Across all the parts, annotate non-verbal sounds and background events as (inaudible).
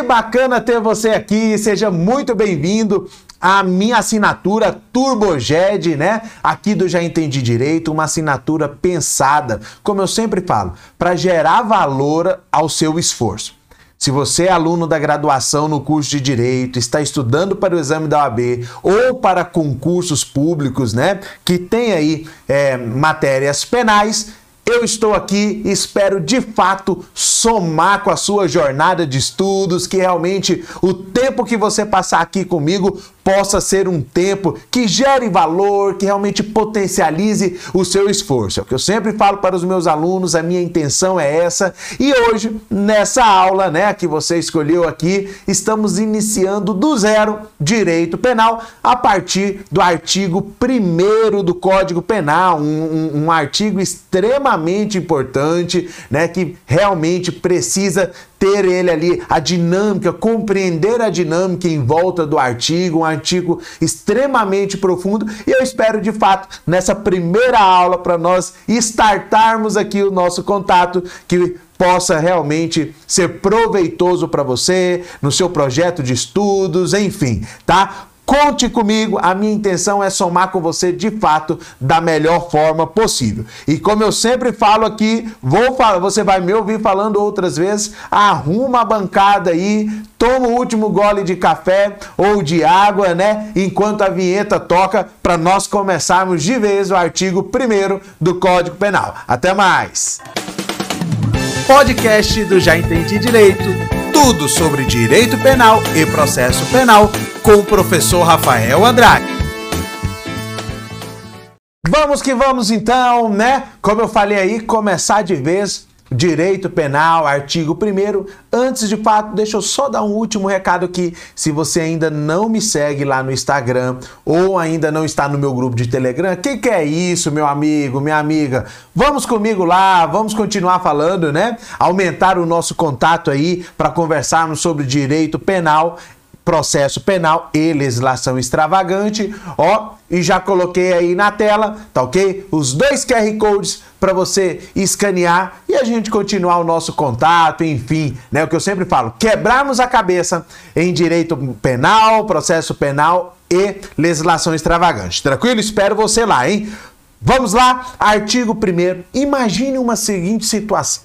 Que bacana ter você aqui, seja muito bem-vindo à minha assinatura TurboGed, né? Aqui do Já Entendi Direito, uma assinatura pensada, como eu sempre falo, para gerar valor ao seu esforço. Se você é aluno da graduação no curso de Direito, está estudando para o exame da OAB ou para concursos públicos, né? Que tem aí é, matérias penais, eu estou aqui e espero de fato somar com a sua jornada de estudos, que realmente o tempo que você passar aqui comigo possa ser um tempo que gere valor, que realmente potencialize o seu esforço. É o que eu sempre falo para os meus alunos, a minha intenção é essa. E hoje, nessa aula, né, que você escolheu aqui, estamos iniciando do zero direito penal a partir do artigo 1 do Código Penal, um, um, um artigo extremamente importante, né, que realmente precisa ter ele ali, a dinâmica, compreender a dinâmica em volta do artigo, um artigo extremamente profundo. E eu espero de fato, nessa primeira aula, para nós startarmos aqui o nosso contato, que possa realmente ser proveitoso para você, no seu projeto de estudos, enfim, tá? Conte comigo, a minha intenção é somar com você de fato da melhor forma possível. E como eu sempre falo aqui, vou falar, você vai me ouvir falando outras vezes, arruma a bancada aí, toma o último gole de café ou de água, né? Enquanto a vinheta toca para nós começarmos de vez o artigo 1 do Código Penal. Até mais. Podcast do Já Entendi Direito tudo sobre direito penal e processo penal com o professor Rafael Andrade. Vamos que vamos então, né? Como eu falei aí, começar de vez Direito Penal, artigo 1 Antes de fato, deixa eu só dar um último recado aqui. Se você ainda não me segue lá no Instagram ou ainda não está no meu grupo de Telegram, que, que é isso, meu amigo, minha amiga? Vamos comigo lá, vamos continuar falando, né? Aumentar o nosso contato aí para conversarmos sobre direito penal processo penal e legislação extravagante, ó, e já coloquei aí na tela, tá ok? Os dois QR Codes para você escanear e a gente continuar o nosso contato, enfim, né? O que eu sempre falo, quebrarmos a cabeça em direito penal, processo penal e legislação extravagante. Tranquilo? Espero você lá, hein? Vamos lá, artigo 1 Imagine uma seguinte situação.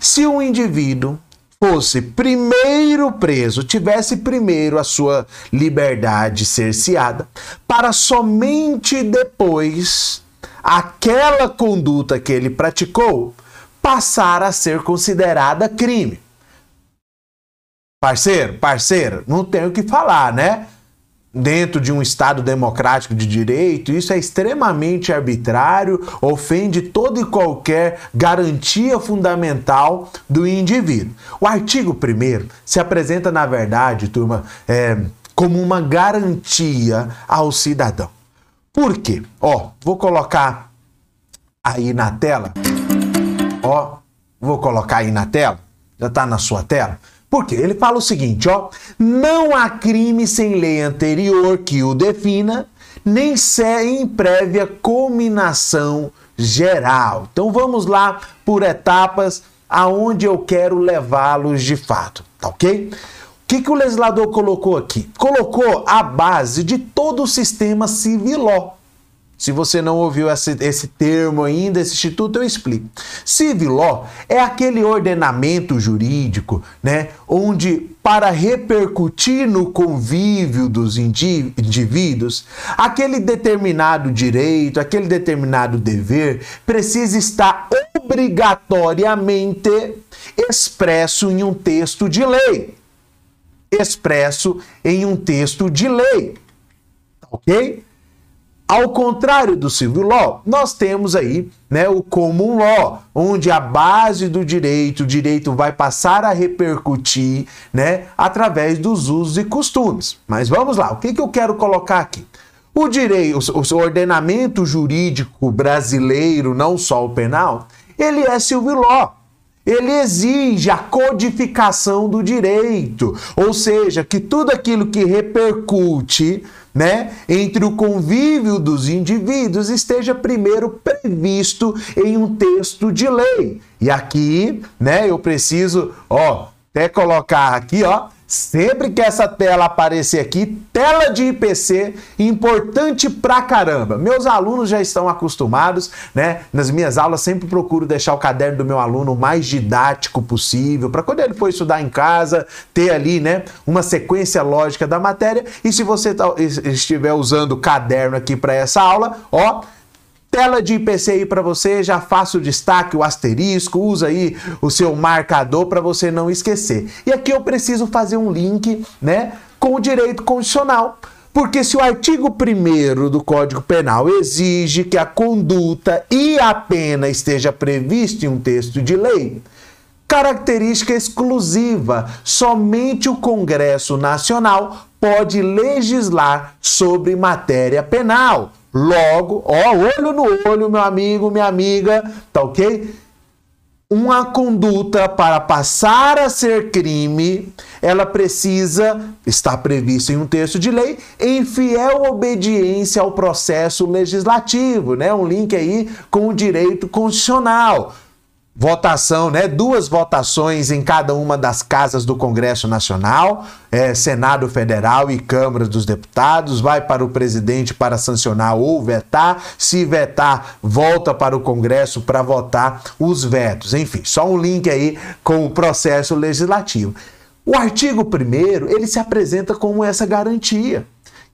Se um indivíduo fosse primeiro preso, tivesse primeiro a sua liberdade cerceada, para somente depois aquela conduta que ele praticou passar a ser considerada crime. Parceiro, parceiro, não tenho o que falar, né? Dentro de um Estado democrático de direito, isso é extremamente arbitrário, ofende toda e qualquer garantia fundamental do indivíduo. O artigo 1 se apresenta, na verdade, turma, é, como uma garantia ao cidadão. Por quê? Ó, vou colocar aí na tela. Ó, vou colocar aí na tela. Já está na sua tela. Porque ele fala o seguinte, ó, não há crime sem lei anterior que o defina, nem sem prévia cominação geral. Então vamos lá por etapas aonde eu quero levá-los de fato, tá ok? O que, que o legislador colocou aqui? Colocou a base de todo o sistema civiló. Se você não ouviu esse, esse termo ainda, esse instituto, eu explico. Civil law é aquele ordenamento jurídico, né, onde para repercutir no convívio dos indivíduos, aquele determinado direito, aquele determinado dever precisa estar obrigatoriamente expresso em um texto de lei. Expresso em um texto de lei. Ok? Ao contrário do civil law, nós temos aí né, o common law, onde a base do direito, o direito vai passar a repercutir né, através dos usos e costumes. Mas vamos lá, o que, que eu quero colocar aqui? O direito, o ordenamento jurídico brasileiro, não só o penal, ele é civil law. Ele exige a codificação do direito, ou seja, que tudo aquilo que repercute né, entre o convívio dos indivíduos esteja primeiro previsto em um texto de lei. E aqui, né, eu preciso, ó, até colocar aqui, ó, Sempre que essa tela aparecer aqui, tela de IPC, importante pra caramba. Meus alunos já estão acostumados, né? Nas minhas aulas sempre procuro deixar o caderno do meu aluno o mais didático possível, para quando ele for estudar em casa, ter ali, né, uma sequência lógica da matéria. E se você tá, estiver usando o caderno aqui para essa aula, ó, Tela de IPCI para você, já faça o destaque, o asterisco, usa aí o seu marcador para você não esquecer. E aqui eu preciso fazer um link, né, com o direito constitucional. Porque se o artigo 1 do Código Penal exige que a conduta e a pena esteja prevista em um texto de lei, característica exclusiva, somente o Congresso Nacional pode legislar sobre matéria penal. Logo, ó, olho no olho, meu amigo, minha amiga, tá ok? Uma conduta para passar a ser crime, ela precisa estar prevista em um texto de lei em fiel obediência ao processo legislativo, né? Um link aí com o direito constitucional votação, né? Duas votações em cada uma das casas do Congresso Nacional, é, Senado Federal e Câmara dos Deputados, vai para o presidente para sancionar ou vetar. Se vetar, volta para o Congresso para votar os vetos. Enfim, só um link aí com o processo legislativo. O artigo 1 ele se apresenta como essa garantia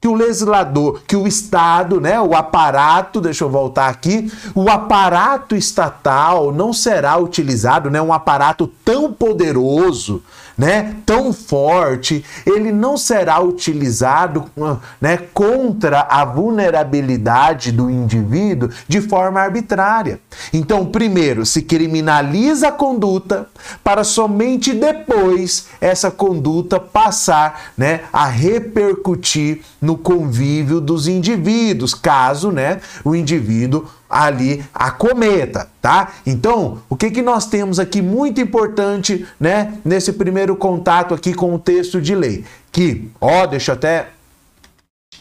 que o legislador, que o Estado, né, o aparato, deixa eu voltar aqui, o aparato estatal não será utilizado, né, um aparato tão poderoso, né, tão forte, ele não será utilizado né, contra a vulnerabilidade do indivíduo de forma arbitrária. Então, primeiro, se criminaliza a conduta para somente depois essa conduta passar né, a repercutir no convívio dos indivíduos, caso né, o indivíduo ali acometa, tá? Então, o que que nós temos aqui muito importante, né, nesse primeiro contato aqui com o texto de lei? Que, ó, deixa eu até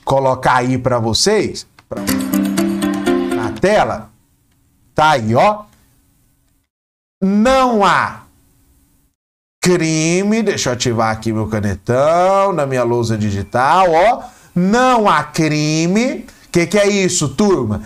colocar aí para vocês, pra... na tela, tá aí, ó. Não há crime, deixa eu ativar aqui meu canetão na minha lousa digital, ó. Não há crime. O que, que é isso, turma?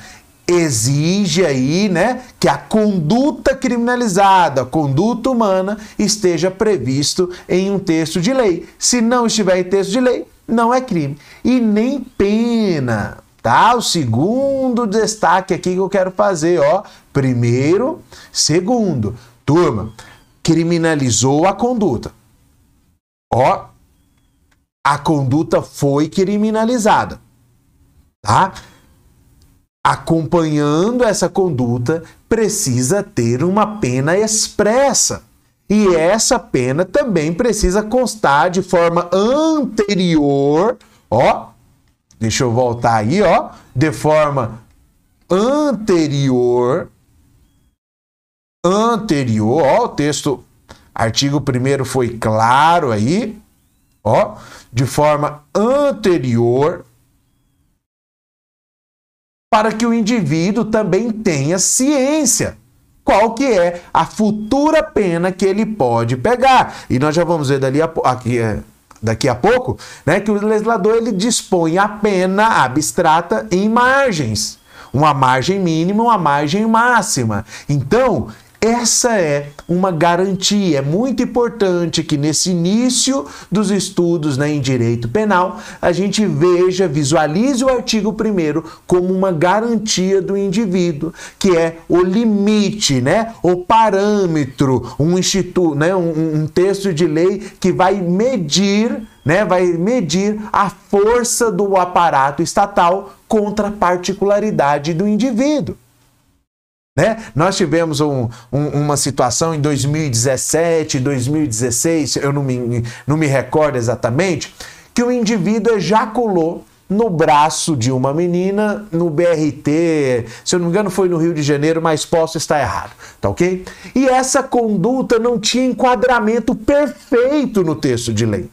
Exige aí, né, que a conduta criminalizada, a conduta humana esteja previsto em um texto de lei. Se não estiver em texto de lei, não é crime e nem pena. Tá? O segundo destaque aqui que eu quero fazer, ó. Primeiro, segundo, turma, criminalizou a conduta. Ó, a conduta foi criminalizada. Tá? Acompanhando essa conduta precisa ter uma pena expressa. E essa pena também precisa constar de forma anterior, ó, deixa eu voltar aí, ó, de forma anterior, anterior, ó, o texto, artigo 1 foi claro aí, ó, de forma anterior para que o indivíduo também tenha ciência qual que é a futura pena que ele pode pegar. E nós já vamos ver dali a, aqui, é, daqui a pouco, né, que o legislador ele dispõe a pena abstrata em margens, uma margem mínima, uma margem máxima. Então, essa é uma garantia. É muito importante que nesse início dos estudos né, em direito penal, a gente veja, visualize o artigo 1 como uma garantia do indivíduo, que é o limite, né, o parâmetro, um, instituto, né, um, um texto de lei que vai medir né, vai medir a força do aparato estatal contra a particularidade do indivíduo. Né? Nós tivemos um, um, uma situação em 2017, 2016, eu não me, não me recordo exatamente, que o indivíduo ejaculou no braço de uma menina no BRT, se eu não me engano foi no Rio de Janeiro, mas posso estar errado, tá ok? E essa conduta não tinha enquadramento perfeito no texto de lei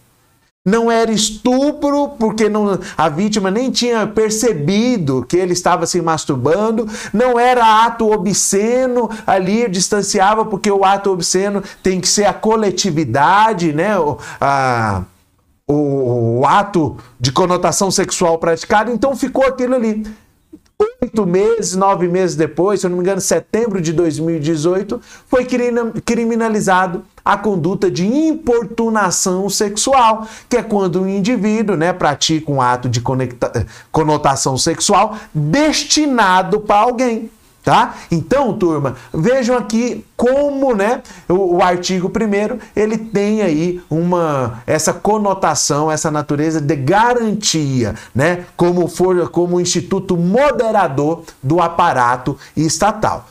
não era estupro, porque não, a vítima nem tinha percebido que ele estava se masturbando, não era ato obsceno, ali distanciava, porque o ato obsceno tem que ser a coletividade, né? A, o, o ato de conotação sexual praticado, então ficou aquilo ali oito meses, nove meses depois, se eu não me engano, setembro de 2018, foi criminalizado a conduta de importunação sexual, que é quando o indivíduo né, pratica um ato de conotação sexual destinado para alguém tá? Então, turma, vejam aqui como, né, o, o artigo primeiro, ele tem aí uma essa conotação, essa natureza de garantia, né, como for como instituto moderador do aparato estatal.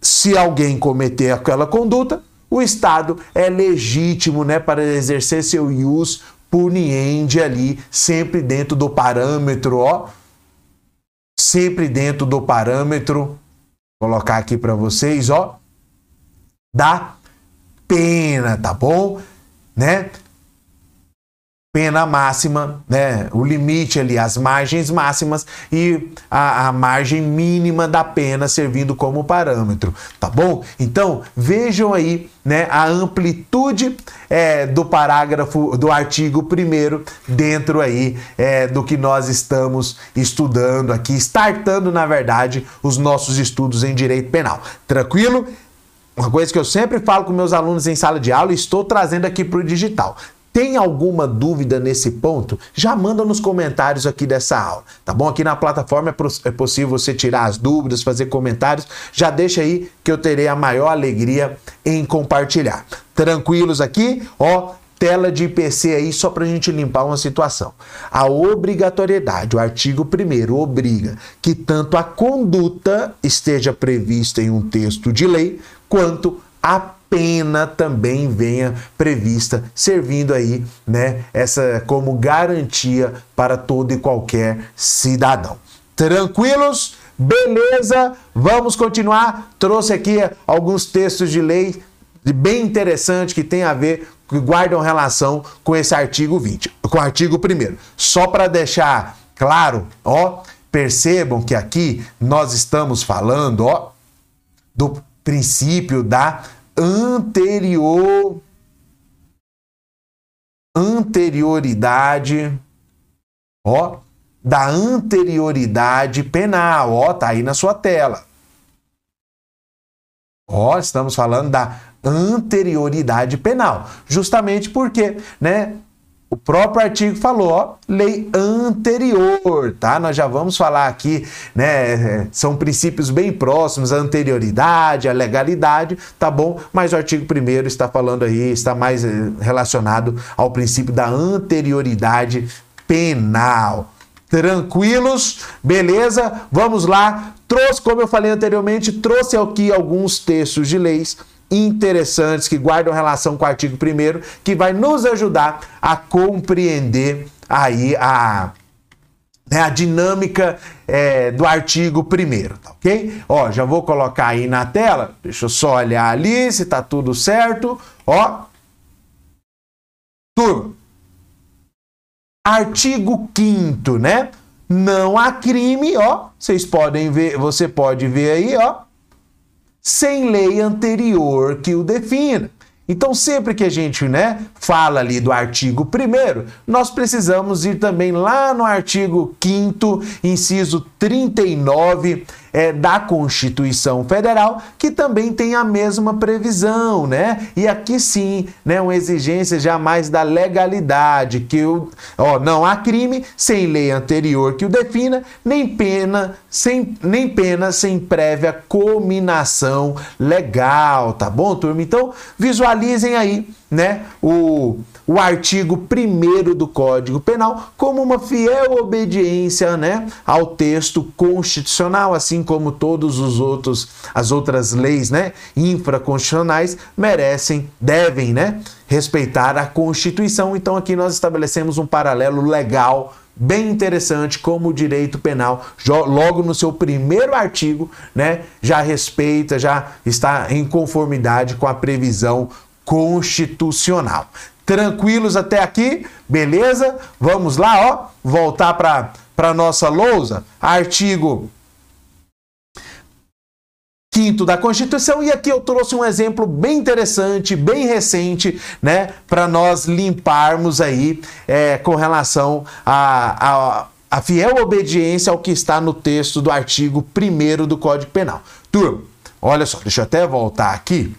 Se alguém cometer aquela conduta, o Estado é legítimo, né, para exercer seu ius puniendi ali, sempre dentro do parâmetro, ó, sempre dentro do parâmetro colocar aqui para vocês, ó, da pena, tá bom? Né? Pena máxima, né? O limite ali, as margens máximas e a, a, margem mínima da pena servindo como parâmetro, tá bom? Então vejam aí, né? A amplitude é, do parágrafo do artigo primeiro dentro aí é, do que nós estamos estudando aqui, startando na verdade os nossos estudos em direito penal. Tranquilo? Uma coisa que eu sempre falo com meus alunos em sala de aula e estou trazendo aqui para o digital. Tem alguma dúvida nesse ponto? Já manda nos comentários aqui dessa aula, tá bom? Aqui na plataforma é, é possível você tirar as dúvidas, fazer comentários. Já deixa aí que eu terei a maior alegria em compartilhar. Tranquilos aqui? Ó, tela de IPC aí só para a gente limpar uma situação. A obrigatoriedade, o artigo 1 obriga que tanto a conduta esteja prevista em um texto de lei, quanto a pena também venha prevista, servindo aí, né, essa como garantia para todo e qualquer cidadão. Tranquilos? Beleza? Vamos continuar. Trouxe aqui alguns textos de lei bem interessantes que tem a ver que guardam relação com esse artigo 20, com o artigo 1 Só para deixar claro, ó, percebam que aqui nós estamos falando, ó, do princípio da anterior anterioridade, ó, da anterioridade penal, ó, tá aí na sua tela. Ó, estamos falando da anterioridade penal, justamente porque, né, o próprio artigo falou, ó, lei anterior, tá? Nós já vamos falar aqui, né? São princípios bem próximos, a anterioridade, a legalidade, tá bom? Mas o artigo 1 está falando aí, está mais eh, relacionado ao princípio da anterioridade penal. Tranquilos? Beleza? Vamos lá. Trouxe, como eu falei anteriormente, trouxe aqui alguns textos de leis interessantes que guardam relação com o artigo 1 que vai nos ajudar a compreender aí a, né, a dinâmica é, do artigo 1 tá ok? Ó, já vou colocar aí na tela, deixa eu só olhar ali se tá tudo certo, ó. Turma, artigo 5 né? Não há crime, ó, vocês podem ver, você pode ver aí, ó, sem lei anterior que o defina. Então, sempre que a gente né, fala ali do artigo 1, nós precisamos ir também lá no artigo 5, inciso 39 é, da Constituição Federal, que também tem a mesma previsão, né? E aqui sim, né, uma exigência jamais da legalidade, que o, ó, não há crime sem lei anterior que o defina, nem pena sem, nem pena sem prévia cominação legal, tá bom, turma? Então, visualizem aí, né, o o artigo 1 do Código Penal como uma fiel obediência né, ao texto constitucional, assim como todos os outros as outras leis, né, infraconstitucionais merecem, devem, né, respeitar a Constituição. Então aqui nós estabelecemos um paralelo legal bem interessante como o direito penal, logo no seu primeiro artigo, né, já respeita, já está em conformidade com a previsão constitucional. Tranquilos até aqui? Beleza? Vamos lá, ó, voltar para para nossa lousa. Artigo 5 da Constituição. E aqui eu trouxe um exemplo bem interessante, bem recente, né, para nós limparmos aí é, com relação a, a a fiel obediência ao que está no texto do artigo 1 do Código Penal. Turma, olha só, deixa eu até voltar aqui.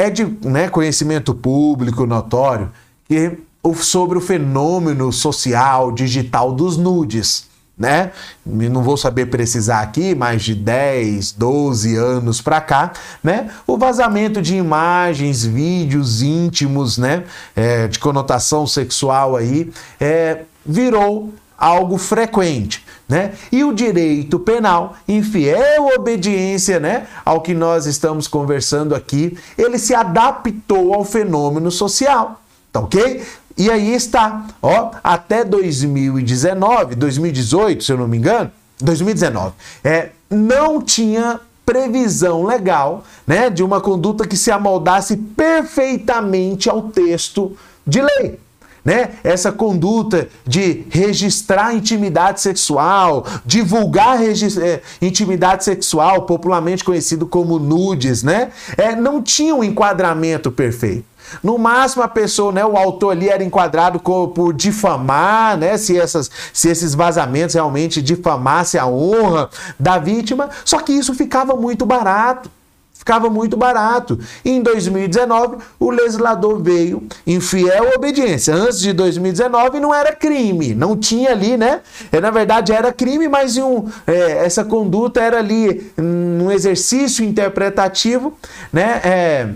É de né, conhecimento público notório que sobre o fenômeno social digital dos nudes né? Não vou saber precisar aqui, mais de 10, 12 anos para cá, né? O vazamento de imagens, vídeos íntimos, né? É, de conotação sexual aí, é, virou algo frequente. Né? E o direito penal, em fiel obediência né, ao que nós estamos conversando aqui, ele se adaptou ao fenômeno social. Tá ok? E aí está, ó, até 2019, 2018, se eu não me engano, 2019, é, não tinha previsão legal, né, de uma conduta que se amoldasse perfeitamente ao texto de lei. Né? Essa conduta de registrar intimidade sexual, divulgar é, intimidade sexual, popularmente conhecido como nudes, né? É, não tinha um enquadramento perfeito. No máximo, a pessoa, né, o autor ali era enquadrado por difamar, né, se, essas, se esses vazamentos realmente difamassem a honra da vítima, só que isso ficava muito barato ficava muito barato. E em 2019, o legislador veio em fiel obediência. Antes de 2019 não era crime, não tinha ali, né? É, na verdade era crime, mas um, é, essa conduta era ali um exercício interpretativo, né? É,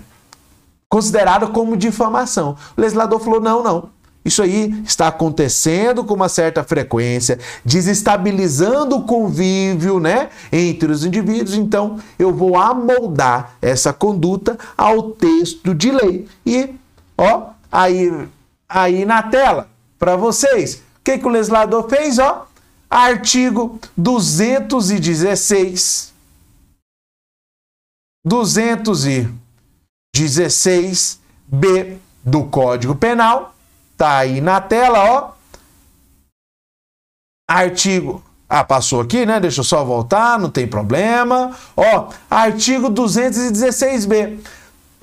considerada como difamação. O legislador falou: não, não. Isso aí está acontecendo com uma certa frequência, desestabilizando o convívio né, entre os indivíduos. Então, eu vou amoldar essa conduta ao texto de lei. E, ó, aí, aí na tela, para vocês, o que, que o legislador fez? Ó, artigo 216. 216 16b do Código Penal. Tá aí na tela, ó. Artigo. Ah, passou aqui, né? Deixa eu só voltar, não tem problema. Ó, artigo 216b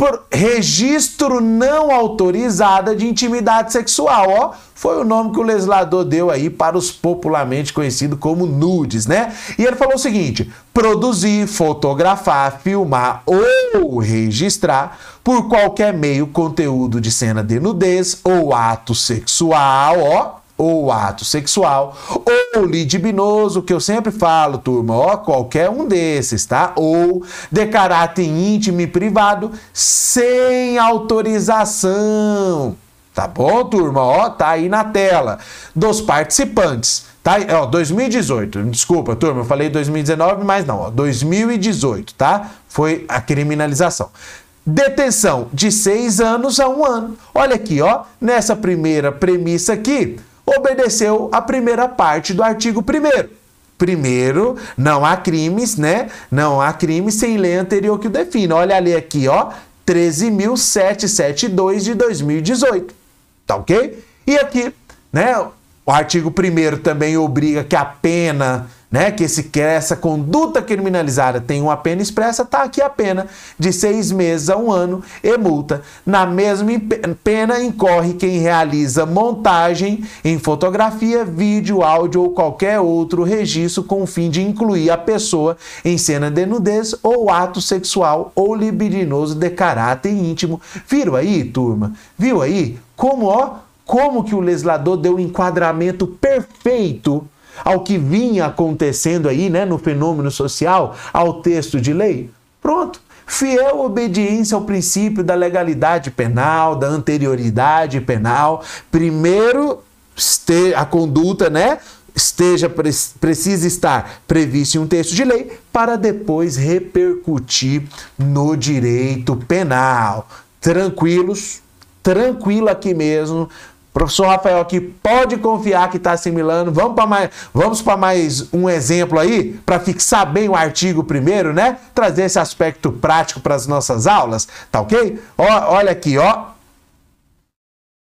por registro não autorizado de intimidade sexual, ó, foi o nome que o legislador deu aí para os popularmente conhecidos como nudes, né? E ele falou o seguinte: produzir, fotografar, filmar ou registrar por qualquer meio conteúdo de cena de nudez ou ato sexual, ó, ou ato sexual, ou libidinoso, que eu sempre falo, turma, ó, qualquer um desses, tá? Ou de caráter íntimo e privado, sem autorização. Tá bom, turma? Ó, tá aí na tela. Dos participantes. Tá? Ó, 2018. Desculpa, turma, eu falei 2019, mas não, ó, 2018, tá? Foi a criminalização. Detenção de seis anos a um ano. Olha aqui, ó, nessa primeira premissa aqui, obedeceu a primeira parte do artigo 1 Primeiro, não há crimes, né? Não há crimes sem lei anterior que o defina. Olha ali aqui, ó, 13.772 de 2018. Tá ok? E aqui, né? O artigo 1 também obriga que a pena né, que, esse, que essa conduta criminalizada tem uma pena expressa, está aqui a pena de seis meses a um ano e multa. Na mesma pena incorre quem realiza montagem em fotografia, vídeo, áudio ou qualquer outro registro com o fim de incluir a pessoa em cena de nudez ou ato sexual ou libidinoso de caráter íntimo. Viram aí, turma? Viu aí? Como, ó, como que o legislador deu um enquadramento perfeito ao que vinha acontecendo aí, né, no fenômeno social, ao texto de lei? Pronto. Fiel obediência ao princípio da legalidade penal, da anterioridade penal. Primeiro, a conduta, né? Esteja, precisa estar previsto em um texto de lei para depois repercutir no direito penal. Tranquilos, tranquilo aqui mesmo, Professor Rafael aqui pode confiar que está assimilando. Vamos para mais, mais um exemplo aí para fixar bem o artigo primeiro, né? Trazer esse aspecto prático para as nossas aulas, tá ok? Ó, olha aqui, ó.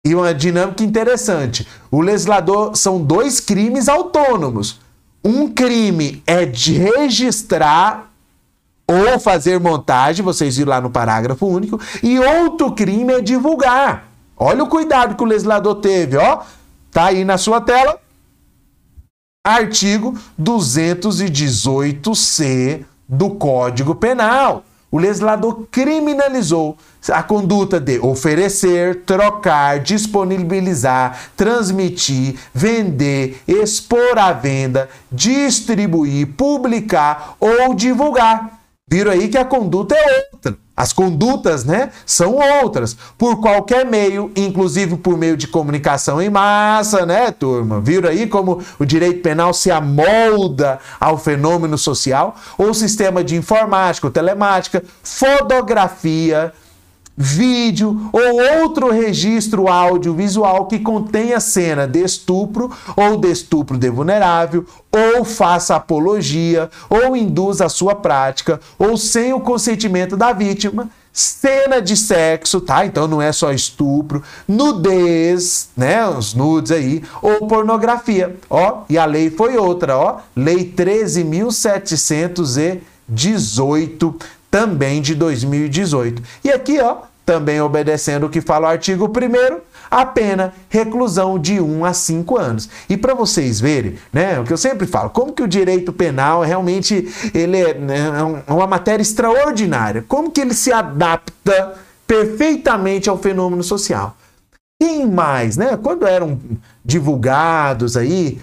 E uma dinâmica interessante. O legislador são dois crimes autônomos. Um crime é de registrar ou fazer montagem, vocês viram lá no parágrafo único, e outro crime é divulgar. Olha o cuidado que o legislador teve, ó. Tá aí na sua tela. Artigo 218C do Código Penal. O legislador criminalizou a conduta de oferecer, trocar, disponibilizar, transmitir, vender, expor à venda, distribuir, publicar ou divulgar. Viram aí que a conduta é outra. As condutas, né, são outras, por qualquer meio, inclusive por meio de comunicação em massa, né, turma? Viram aí como o direito penal se amolda ao fenômeno social? Ou sistema de informática, telemática, fotografia, vídeo ou outro registro audiovisual que contenha cena de estupro ou de estupro de vulnerável, ou faça apologia, ou induza a sua prática, ou sem o consentimento da vítima, cena de sexo, tá? Então não é só estupro, nudez, né? Os nudes aí, ou pornografia, ó. E a lei foi outra, ó. Lei 13.718 também de 2018. E aqui, ó, também obedecendo o que fala o artigo 1 a pena reclusão de 1 a 5 anos. E para vocês verem, né, o que eu sempre falo, como que o direito penal realmente ele é, né, é uma matéria extraordinária, como que ele se adapta perfeitamente ao fenômeno social. Quem mais, né? Quando eram divulgados aí,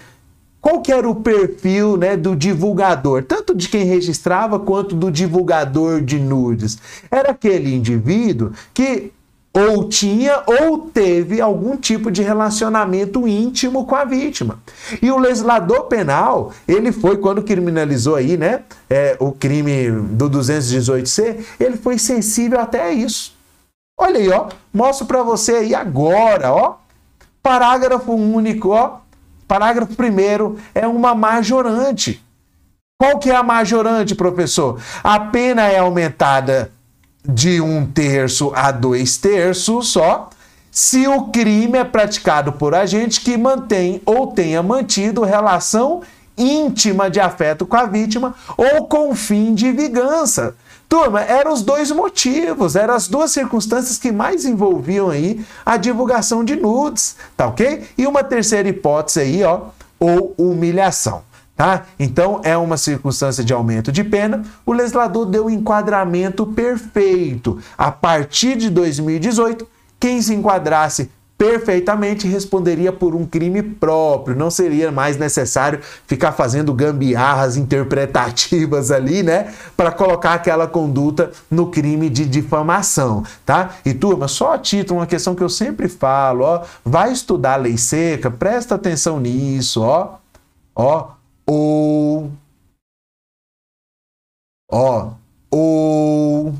qual que era o perfil né, do divulgador, tanto de quem registrava quanto do divulgador de nudes? Era aquele indivíduo que ou tinha ou teve algum tipo de relacionamento íntimo com a vítima. E o legislador penal, ele foi, quando criminalizou aí, né, é, o crime do 218C, ele foi sensível até isso. Olha aí, ó, mostro para você aí agora, ó, parágrafo único, ó, Parágrafo 1 é uma majorante. Qual que é a majorante, professor? A pena é aumentada de um terço a dois terços só, se o crime é praticado por agente que mantém ou tenha mantido relação íntima de afeto com a vítima ou com fim de vingança. Turma, eram os dois motivos, eram as duas circunstâncias que mais envolviam aí a divulgação de nudes, tá ok? E uma terceira hipótese aí, ó, ou humilhação. Tá? Então é uma circunstância de aumento de pena. O legislador deu um enquadramento perfeito. A partir de 2018, quem se enquadrasse perfeitamente responderia por um crime próprio, não seria mais necessário ficar fazendo gambiarras interpretativas (laughs) ali, né, para colocar aquela conduta no crime de difamação, tá? E turma, só a título, uma questão que eu sempre falo, ó, vai estudar a lei seca, presta atenção nisso, ó, ó, ou, ó, ou,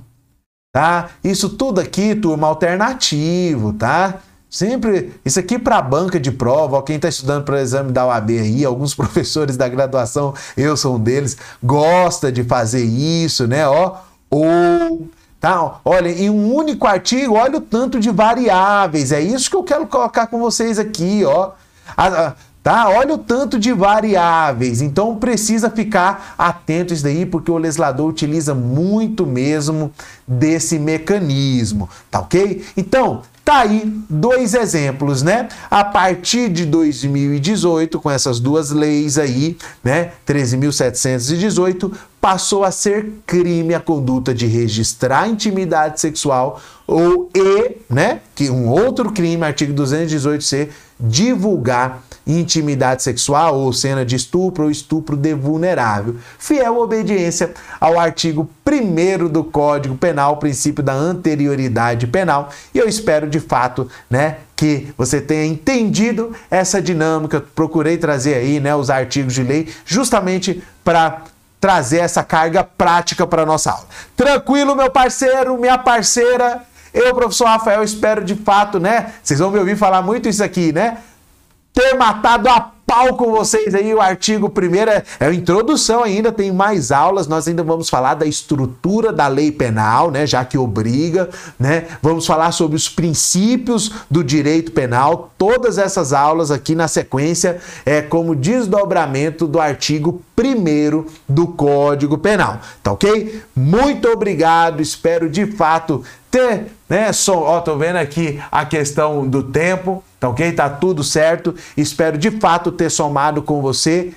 tá? Isso tudo aqui, turma, alternativo, tá? Sempre, isso aqui para a banca de prova, ó, quem está estudando para o exame da OAB aí, alguns (laughs) professores da graduação, eu sou um deles, gosta de fazer isso, né? Ó, ou Tá? Olha, em um único artigo, olha o tanto de variáveis. É isso que eu quero colocar com vocês aqui, ó. A, tá? Olha o tanto de variáveis. Então precisa ficar atento isso daí, porque o legislador utiliza muito mesmo desse mecanismo, tá ok? Então, Tá aí dois exemplos, né? A partir de 2018, com essas duas leis aí, né? 13.718, passou a ser crime a conduta de registrar intimidade sexual ou e, né? Que um outro crime, artigo 218C, divulgar intimidade sexual ou cena de estupro ou estupro de vulnerável. Fiel obediência ao artigo 1 do Código Penal, princípio da anterioridade penal. E eu espero de fato, né, que você tenha entendido essa dinâmica. Procurei trazer aí, né, os artigos de lei justamente para trazer essa carga prática para nossa aula. Tranquilo, meu parceiro, minha parceira? Eu, professor Rafael, espero de fato, né? Vocês vão me ouvir falar muito isso aqui, né? Ter matado a pau com vocês aí o artigo primeiro, é, é a introdução ainda, tem mais aulas, nós ainda vamos falar da estrutura da lei penal, né, já que obriga, né? Vamos falar sobre os princípios do direito penal, todas essas aulas aqui na sequência é como desdobramento do artigo primeiro do Código Penal, tá OK? Muito obrigado, espero de fato ter, né, só, ó, tô vendo aqui a questão do tempo, Tá ok? Tá tudo certo. Espero de fato ter somado com você.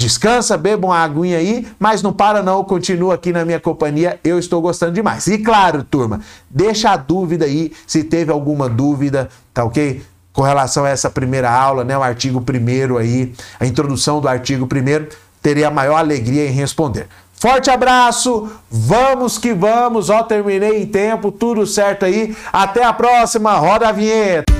Descansa, beba uma aguinha aí, mas não para não, continua aqui na minha companhia, eu estou gostando demais. E claro, turma, deixa a dúvida aí, se teve alguma dúvida, tá ok? Com relação a essa primeira aula, né, o artigo primeiro aí, a introdução do artigo primeiro, terei a maior alegria em responder. Forte abraço, vamos que vamos, ó, terminei em tempo, tudo certo aí. Até a próxima, roda a vinheta.